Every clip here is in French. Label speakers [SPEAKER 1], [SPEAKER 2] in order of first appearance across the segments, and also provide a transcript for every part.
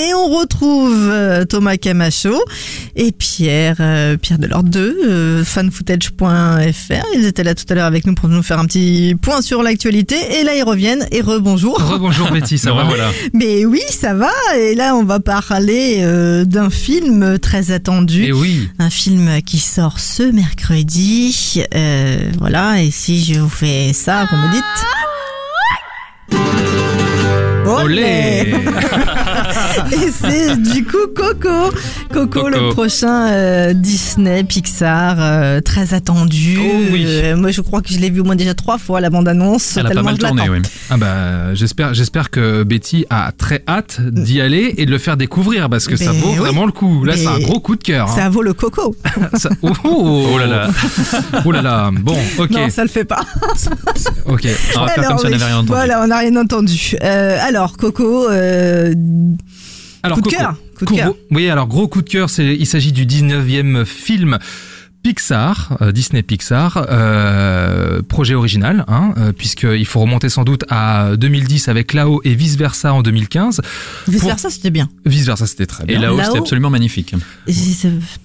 [SPEAKER 1] Et on retrouve euh, Thomas Camacho et Pierre, euh, Pierre Delors 2, euh, fanfootage.fr. Ils étaient là tout à l'heure avec nous pour nous faire un petit point sur l'actualité. Et là, ils reviennent. Et rebonjour.
[SPEAKER 2] Rebonjour Betty, ça va voilà.
[SPEAKER 1] Mais oui, ça va. Et là, on va parler euh, d'un film très attendu.
[SPEAKER 2] Et oui.
[SPEAKER 1] Un film qui sort ce mercredi. Euh, voilà. Et si je vous fais ça, vous me dites.
[SPEAKER 2] Olé
[SPEAKER 1] Et c'est du coup Coco. Coco,
[SPEAKER 2] Coco.
[SPEAKER 1] le prochain euh, Disney, Pixar, euh, très attendu.
[SPEAKER 2] Oh oui.
[SPEAKER 1] Euh, moi, je crois que je l'ai vu au moins déjà trois fois, la bande-annonce.
[SPEAKER 3] Elle a pas
[SPEAKER 1] tellement
[SPEAKER 3] mal tourné, oui.
[SPEAKER 2] Ah bah j'espère j'espère que Betty a très hâte d'y aller et de le faire découvrir parce que ça
[SPEAKER 1] Mais
[SPEAKER 2] vaut
[SPEAKER 1] oui.
[SPEAKER 2] vraiment le coup. Là c'est un gros coup de cœur. hein.
[SPEAKER 1] Ça vaut le Coco.
[SPEAKER 2] Ça- Oh, oh,
[SPEAKER 3] Oh là là.
[SPEAKER 2] Oh là là. Bon, ok,
[SPEAKER 1] Non, ça le fait pas.
[SPEAKER 2] ok.
[SPEAKER 3] On va faire comme si on n'avait rien entendu.
[SPEAKER 1] Voilà, on n'a rien entendu. Euh, alors, Coco, euh,
[SPEAKER 2] Alors
[SPEAKER 1] coup de cœur. Coup de
[SPEAKER 2] Gros-
[SPEAKER 1] cœur.
[SPEAKER 2] Oui, alors gros coup de cœur, c'est il s'agit du 19e film Pixar, euh, Disney Pixar, euh, projet original, hein, euh, puisqu'il faut remonter sans doute à 2010 avec Lao et vice versa en 2015.
[SPEAKER 1] Vice
[SPEAKER 2] Pour-
[SPEAKER 1] versa, c'était bien.
[SPEAKER 2] Vice versa, c'était très
[SPEAKER 3] Et
[SPEAKER 2] bien.
[SPEAKER 3] là-haut,
[SPEAKER 1] Là-haut-
[SPEAKER 3] c'était absolument magnifique.
[SPEAKER 1] Et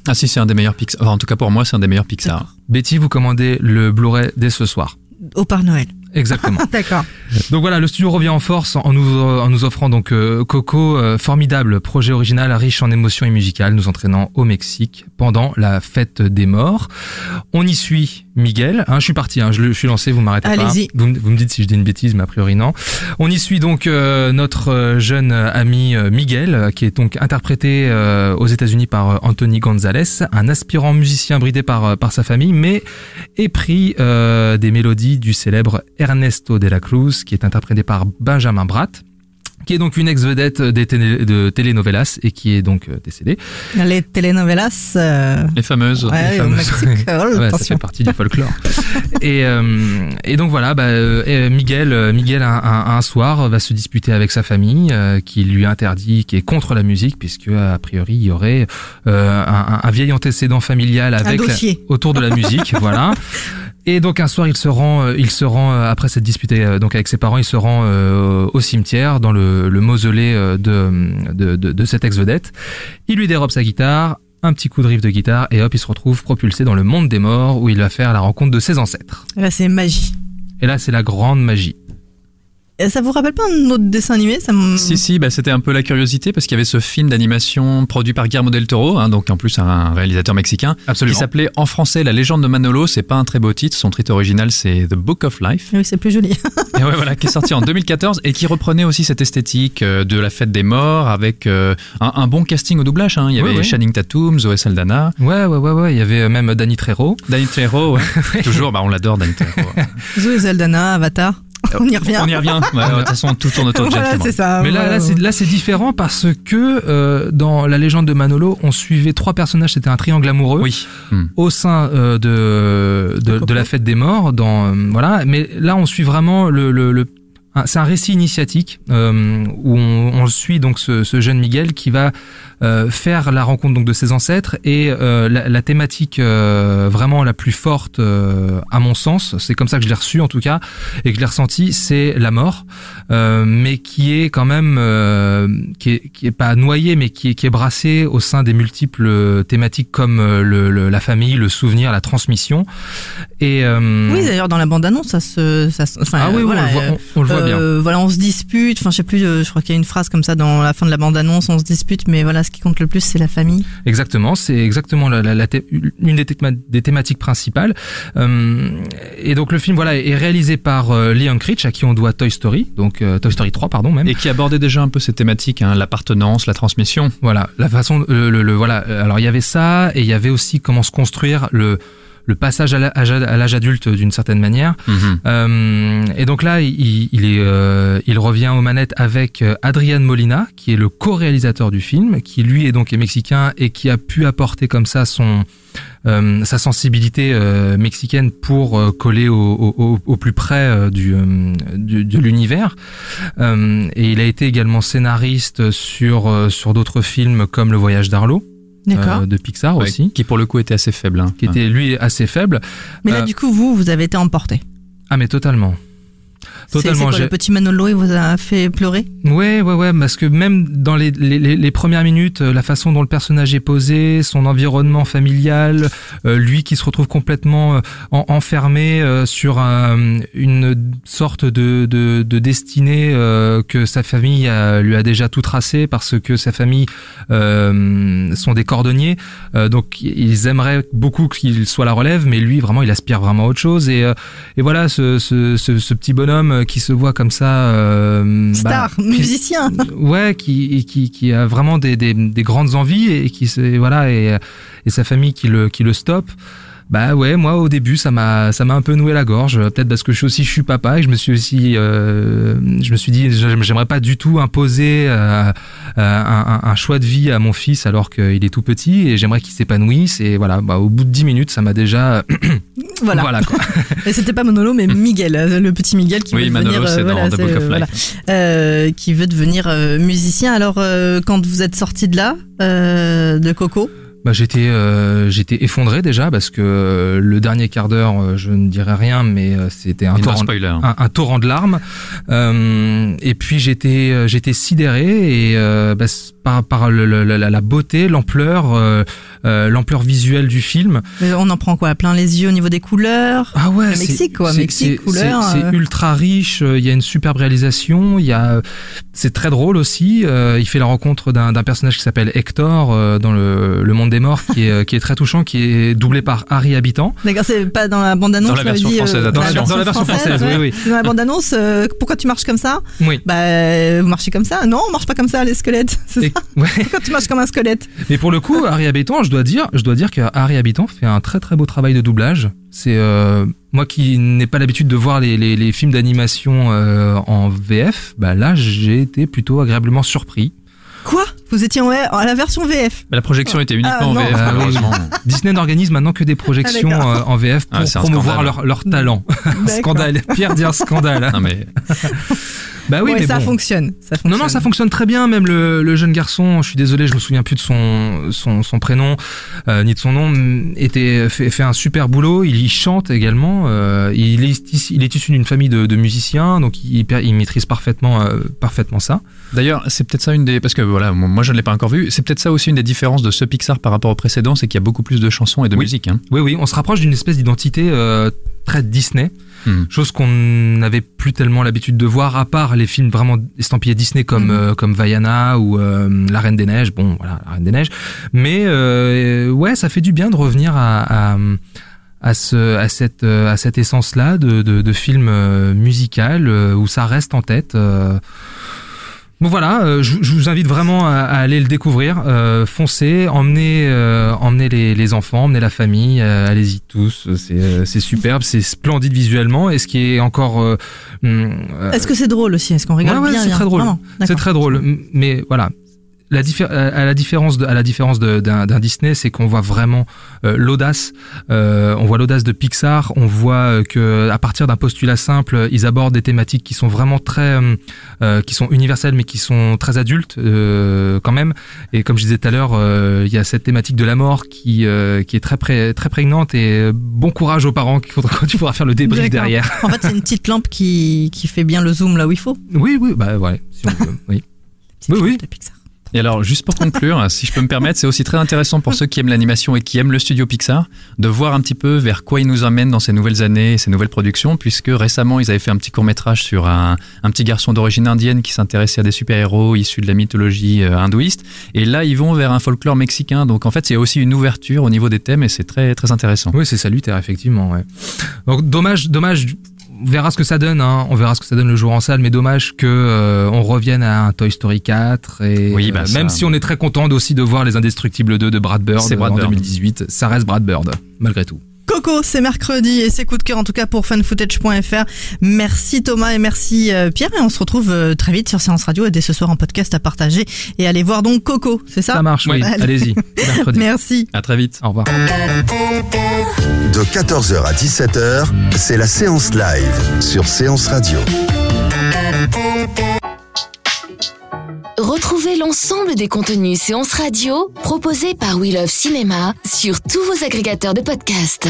[SPEAKER 3] Ah si, c'est un des meilleurs Pixar. Enfin, en tout cas, pour moi, c'est un des meilleurs Pixar.
[SPEAKER 2] Betty, vous commandez le Blu-ray dès ce soir.
[SPEAKER 1] Au Père Noël.
[SPEAKER 2] Exactement.
[SPEAKER 1] D'accord.
[SPEAKER 2] Donc voilà, le studio revient en force en nous, en nous offrant donc euh, Coco, euh, formidable projet original riche en émotions et musicales, nous entraînant au Mexique pendant la fête des morts. On y suit Miguel. Hein, je suis parti, hein, je, je suis lancé, vous m'arrêtez pas.
[SPEAKER 1] Allez-y.
[SPEAKER 2] Vous, me- vous me dites si je dis une bêtise, mais a priori non. On y suit donc euh, notre euh, jeune ami euh, Miguel, euh, qui est donc interprété euh, aux États-Unis par Anthony Gonzalez, un aspirant musicien bridé par par sa famille, mais épris euh, des mélodies du célèbre Ernesto de la Cruz, qui est interprété par Benjamin Bratt qui est donc une ex-vedette des télé- de telenovelas et qui est donc euh, décédée.
[SPEAKER 1] Les telenovelas. euh,
[SPEAKER 3] Les fameuses.
[SPEAKER 1] ouais,
[SPEAKER 2] les
[SPEAKER 1] au
[SPEAKER 2] fameuses.
[SPEAKER 1] Mexique. Oh,
[SPEAKER 2] Ouais, ça fait partie du folklore. et, euh, et donc voilà, bah, euh, Miguel, euh, Miguel un, un- un soir va se disputer avec sa famille, euh, qui lui interdit, qui est contre la musique, puisque a priori il y aurait euh, un, un vieil antécédent familial avec la- autour de la musique, voilà. Et donc un soir, il se rend, euh, il se rend euh, après cette dispute euh, donc avec ses parents, il se rend euh, au cimetière dans le, le mausolée de, de, de, de cette ex-vedette. Il lui dérobe sa guitare, un petit coup de riff de guitare et hop, il se retrouve propulsé dans le monde des morts où il va faire la rencontre de ses ancêtres.
[SPEAKER 1] Là, c'est magie.
[SPEAKER 2] Et là, c'est la grande magie.
[SPEAKER 1] Et Ça vous rappelle pas un autre dessin animé ça
[SPEAKER 3] Si, si, bah, c'était un peu la curiosité parce qu'il y avait ce film d'animation produit par Guillermo del Toro, hein, donc en plus un réalisateur mexicain, qui
[SPEAKER 2] Absolument.
[SPEAKER 3] s'appelait en français La légende de Manolo. C'est pas un très beau titre, son titre original c'est The Book of Life.
[SPEAKER 1] Oui, c'est plus joli.
[SPEAKER 3] Et ouais, voilà, qui est sorti en 2014 et qui reprenait aussi cette esthétique euh, de la fête des morts avec euh, un, un bon casting au doublage. Hein. Il y avait
[SPEAKER 2] oui.
[SPEAKER 3] Channing Tatum, Zoé Saldana,
[SPEAKER 2] Ouais, ouais, ouais, ouais. Il y avait euh, même Danny Trejo.
[SPEAKER 3] Danny Trejo. ouais. Toujours, bah, on l'adore, Danny Trejo.
[SPEAKER 1] Zoé Saldana, Avatar. On y revient.
[SPEAKER 3] On y revient. Ouais, de toute façon, tout tourne autour de
[SPEAKER 1] Voilà,
[SPEAKER 3] Cameron.
[SPEAKER 1] c'est ça.
[SPEAKER 2] Mais là,
[SPEAKER 1] Voilà.
[SPEAKER 2] là, c'est, là, c'est différent parce que euh, dans la légende de Manolo, on suivait trois personnages. C'était un triangle amoureux.
[SPEAKER 3] Oui. Hmm.
[SPEAKER 2] au sein euh, de, de, la fête des morts dans euh, voilà mais là on suit vraiment le, le, le- un- c'est un récit initiatique euh, où on, on suit donc ce, ce jeune Miguel qui va euh, faire la rencontre donc de ses ancêtres et euh, la, la thématique euh, vraiment la plus forte euh, à mon sens c'est comme ça que je l'ai reçu en tout cas et que je l'ai ressenti c'est la mort euh, mais qui est quand même euh, qui est qui est pas noyé mais qui est qui est brassé au sein des multiples thématiques comme le, le- la famille le souvenir la transmission et euh,
[SPEAKER 1] Oui, d'ailleurs, dans la bande-annonce, ça se. Ça, se- enfin,
[SPEAKER 2] ah oui, oui,
[SPEAKER 1] voilà,
[SPEAKER 2] on le voit, on, on le voit bien
[SPEAKER 1] euh, Voilà, on se dispute. Enfin, je sais plus. euh, je crois qu'il y a une phrase comme ça dans la fin de la bande-annonce. On se dispute, mais voilà, ce qui compte le plus, c'est la famille.
[SPEAKER 2] Exactement, c'est exactement la, la- la thé- une des, théma- des thématiques principales. Euh, et donc le film voilà est réalisé par euh, Lee Unkrich à qui on doit Toy Story, donc euh, Toy Story 3 pardon même.
[SPEAKER 3] Et qui abordait déjà un peu ces thématiques, hein, l'appartenance, la transmission.
[SPEAKER 2] Voilà, la façon, le, le- le- voilà. Alors il y avait ça et il y avait aussi comment se construire le le passage à l'âge adulte d'une certaine manière.
[SPEAKER 3] Mhm.
[SPEAKER 2] Euh, et donc là, il, il est, euh, il revient aux manettes avec euh, Adrian Molina, qui est le co-réalisateur du film, qui lui est donc est mexicain et qui a pu apporter comme ça son euh, sa sensibilité mexicaine pour coller au, au, au- au plus près du, du- de l'univers. Et il a été également scénariste sur sur d'autres films comme Le Voyage d'Arlo.
[SPEAKER 1] D'accord.
[SPEAKER 2] euh, de Pixar
[SPEAKER 3] Ouais,
[SPEAKER 2] aussi,
[SPEAKER 3] Qui pour le coup était assez faible. hein.
[SPEAKER 2] qui était lui assez faible.
[SPEAKER 1] Mais là,
[SPEAKER 2] Euh,
[SPEAKER 1] du coup, vous, vous avez été emporté.
[SPEAKER 2] Ah mais totalement. Totalement.
[SPEAKER 1] quoi, le petit Manolo, il vous a fait pleurer?
[SPEAKER 2] Ouais, ouais, ouais, parce que même dans les, les, les- les premières minutes, euh, la façon dont le personnage est posé, son environnement familial, euh, lui qui se retrouve complètement euh, en- enfermé euh, sur un- une sorte de, de, de destinée euh, que sa famille euh, lui a déjà tout tracé parce que sa famille euh, sont des cordonniers, Euh, donc ils aimeraient beaucoup qu'il soit la relève, mais lui vraiment il aspire vraiment à autre chose et, euh, et voilà ce, ce, ce, ce petit bonhomme qui se voit comme ça euh,
[SPEAKER 1] Star,
[SPEAKER 2] bah,
[SPEAKER 1] musicien.
[SPEAKER 2] ouais qui, qui qui a vraiment des, des, des grandes envies et qui voilà et, et sa famille qui le qui le stoppe. Bah ouais moi au début ça m'a ça m'a un peu noué la gorge. Peut-être parce que je suis aussi je suis papa et je me suis aussi euh, je me suis dit j'aim- j'aimerais pas du tout imposer euh, euh, un, choix de vie à mon fils alors qu'il est tout petit et j'aimerais qu'il s'épanouisse. Et voilà bah au bout de 10 minutes ça m'a déjà
[SPEAKER 1] Voilà.
[SPEAKER 2] voilà quoi
[SPEAKER 1] Et c'était pas Manolo, mais Miguel, euh, le petit Miguel qui
[SPEAKER 3] Oui,
[SPEAKER 1] veut
[SPEAKER 3] Manolo,
[SPEAKER 1] devenir,
[SPEAKER 3] dans The
[SPEAKER 1] voilà, euh, qui veut devenir euh, musicien. Alors, euh, quand vous êtes sorti de là, euh, de Coco,
[SPEAKER 2] Bah j'étais euh, j'étais effondré déjà parce que euh, le dernier quart d'heure euh, je ne dirais rien mais euh, c'était un torrent
[SPEAKER 3] spoiler.
[SPEAKER 2] un, un torrent de larmes. Euh, et puis j'étais euh, j'étais sidéré et euh, bah, par par le- le- la, la beauté l'ampleur euh, euh, l'ampleur visuelle du film.
[SPEAKER 1] On en prend quoi Plein les yeux au niveau des couleurs?
[SPEAKER 2] Ah ouais
[SPEAKER 1] Le
[SPEAKER 2] c'est-
[SPEAKER 1] Mexique, quoi,
[SPEAKER 2] c'est-
[SPEAKER 1] Mexique,
[SPEAKER 2] c'est-
[SPEAKER 1] couleur,
[SPEAKER 2] c'est c'est ultra riche il y a une superbe réalisation il y a c'est très drôle aussi euh, il fait la rencontre d'un d'un personnage qui s'appelle Hector euh, dans le, le monde des morts qui est qui est très touchant qui est doublé par Harry Habitant
[SPEAKER 1] D'accord, c'est pas dans la bande-annonce.
[SPEAKER 3] Dans la version
[SPEAKER 1] dit,
[SPEAKER 3] française,
[SPEAKER 1] euh,
[SPEAKER 3] attention.
[SPEAKER 2] Dans la version française, oui,
[SPEAKER 1] ouais.
[SPEAKER 2] oui.
[SPEAKER 1] Dans la bande-annonce, euh, pourquoi tu marches comme ça?
[SPEAKER 2] Oui
[SPEAKER 1] Bah, euh, vous marchez comme ça? Non, on marche pas comme ça, les squelettes. C'est ça?
[SPEAKER 2] ouais.
[SPEAKER 1] Pourquoi tu marches comme un squelette?
[SPEAKER 2] Mais pour le coup, Harry Habitant, je dois dire, je dois dire que Harry Habitant fait un très très beau travail de doublage. C'est euh, moi qui n'ai pas l'habitude de voir les, les, les films d'animation euh, en VF, bah là j'ai été plutôt agréablement surpris.
[SPEAKER 1] Quoi? Vous étiez en à la version VF
[SPEAKER 3] Mais la projection était uniquement
[SPEAKER 1] Ah,
[SPEAKER 3] en. VF,
[SPEAKER 2] Ah,
[SPEAKER 3] malheureusement.
[SPEAKER 2] Disney n'organise maintenant que des projections
[SPEAKER 1] Ah,
[SPEAKER 2] euh, en VF pour
[SPEAKER 3] Ah,
[SPEAKER 2] promouvoir leur, leur talent. Scandale. Pierre dit un scandale.
[SPEAKER 3] Non, mais
[SPEAKER 2] Bah oui,
[SPEAKER 1] Ouais,
[SPEAKER 2] mais
[SPEAKER 1] ça
[SPEAKER 2] bon.
[SPEAKER 1] fonctionne. Ça fonctionne.
[SPEAKER 2] Non, non, ça fonctionne très bien. Même le, le jeune garçon, je suis désolé, je me souviens plus de son son, son prénom euh, ni de son nom, était fait, fait un super boulot. Il y chante également. euh, il est issu- il est issu d'une famille de, de musiciens, donc il, il maîtrise parfaitement euh, parfaitement ça.
[SPEAKER 3] D'ailleurs, c'est peut-être ça une des. Parce que voilà, moi je ne l'ai pas encore vu. C'est peut-être ça aussi une des différences de ce Pixar par rapport au précédent, c'est qu'il y a beaucoup plus de chansons et de
[SPEAKER 2] Oui.
[SPEAKER 3] musique. Hein.
[SPEAKER 2] Oui, oui, on se rapproche d'une espèce d'identité euh, très Disney.
[SPEAKER 3] Hmm.
[SPEAKER 2] Chose qu'on n'avait plus tellement l'habitude de voir, à part les films vraiment estampillés Disney comme euh, comme Vaiana ou euh, La Reine des Neiges. Bon, voilà, La Reine des Neiges. Mais euh, ouais, ça fait du bien de revenir à, à à ce à cette euh, à cette essence là de de, de film euh, musical où ça reste en tête. Bon voilà, euh, je, je vous invite vraiment à, à aller le découvrir. Euh, foncez, emmenez, euh, emmenez les, les enfants, emmenez la famille, euh, allez-y tous. C'est, superbe, c'est splendide visuellement. Et ce qui est encore, hum,
[SPEAKER 1] Est-ce que c'est drôle aussi? Est-ce qu'on rigole
[SPEAKER 2] Ouais, c'est très drôle.
[SPEAKER 1] Vraiment
[SPEAKER 2] c'est très drôle. Mais voilà, la diffé- à la différence de, à la différence de- d'un, Disney, c'est qu'on voit vraiment euh, l'audace. Euh, on voit l'audace de Pixar. On voit euh, que à partir d'un postulat simple, ils abordent des thématiques qui sont vraiment très, euh, euh, qui sont universelles, mais qui sont très adultes euh, quand même. Et comme je disais tout à l'heure, euh, il y a cette thématique de la mort qui, euh, qui est très, pré- très prégnante. Et euh, bon courage aux parents quand, quand tu pourras faire le débrief derrière.
[SPEAKER 1] En fait, c'est une petite lampe qui, qui fait bien le zoom là où il faut.
[SPEAKER 2] Oui, oui, bah ouais. Si on peut, oui. Oui, oui.
[SPEAKER 1] de Pixar.
[SPEAKER 3] Et alors, juste pour conclure, si je peux me permettre, c'est aussi très intéressant pour ceux qui aiment l'animation et qui aiment le studio Pixar de voir un petit peu vers quoi ils nous amènent dans ces nouvelles années, ces nouvelles productions, puisque récemment ils avaient fait un petit court métrage sur un, petit garçon d'origine indienne qui s'intéressait à des super-héros issus de la mythologie euh, hindouiste. Et là, ils vont vers un folklore mexicain. Donc en fait, c'est aussi une ouverture au niveau des thèmes et c'est très très intéressant.
[SPEAKER 2] Oui, c'est salutaire, effectivement. Donc dommage, dommage. On verra ce que ça donne. Hein. On verra ce que ça donne le jour en salle, mais dommage que euh, on revienne à un Toy Story 4. Et
[SPEAKER 3] Oui, bah,
[SPEAKER 2] euh,
[SPEAKER 3] ça-
[SPEAKER 2] même si on est très content aussi de voir les Indestructibles 2 de Brad Bird
[SPEAKER 3] Brad
[SPEAKER 2] en
[SPEAKER 3] Bird.
[SPEAKER 2] 2018, ça reste Brad Bird malgré tout.
[SPEAKER 1] Coco, c'est mercredi et c'est coup de cœur en tout cas pour fanfootage.fr. Merci Thomas et merci euh, Pierre et on se retrouve euh, très vite sur Séance Radio et dès ce soir en podcast à partager et allez voir donc Coco, c'est ça
[SPEAKER 2] Ça marche. Oui. Allez-y. Mercredi.
[SPEAKER 1] Merci.
[SPEAKER 3] À très vite.
[SPEAKER 2] Au revoir.
[SPEAKER 4] De 14h à 17h, c'est la séance live sur Séance Radio.
[SPEAKER 5] L'ensemble des contenus séances radio proposés par We Love Cinéma sur tous vos agrégateurs de podcasts.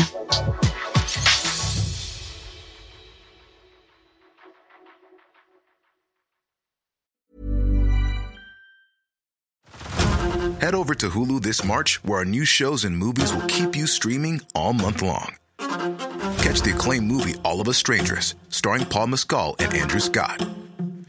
[SPEAKER 6] Head over to Hulu this March, where our new shows and movies will keep you streaming all month long. Catch the acclaimed movie All of Us Strangers, starring Paul Mescal and Andrew Scott.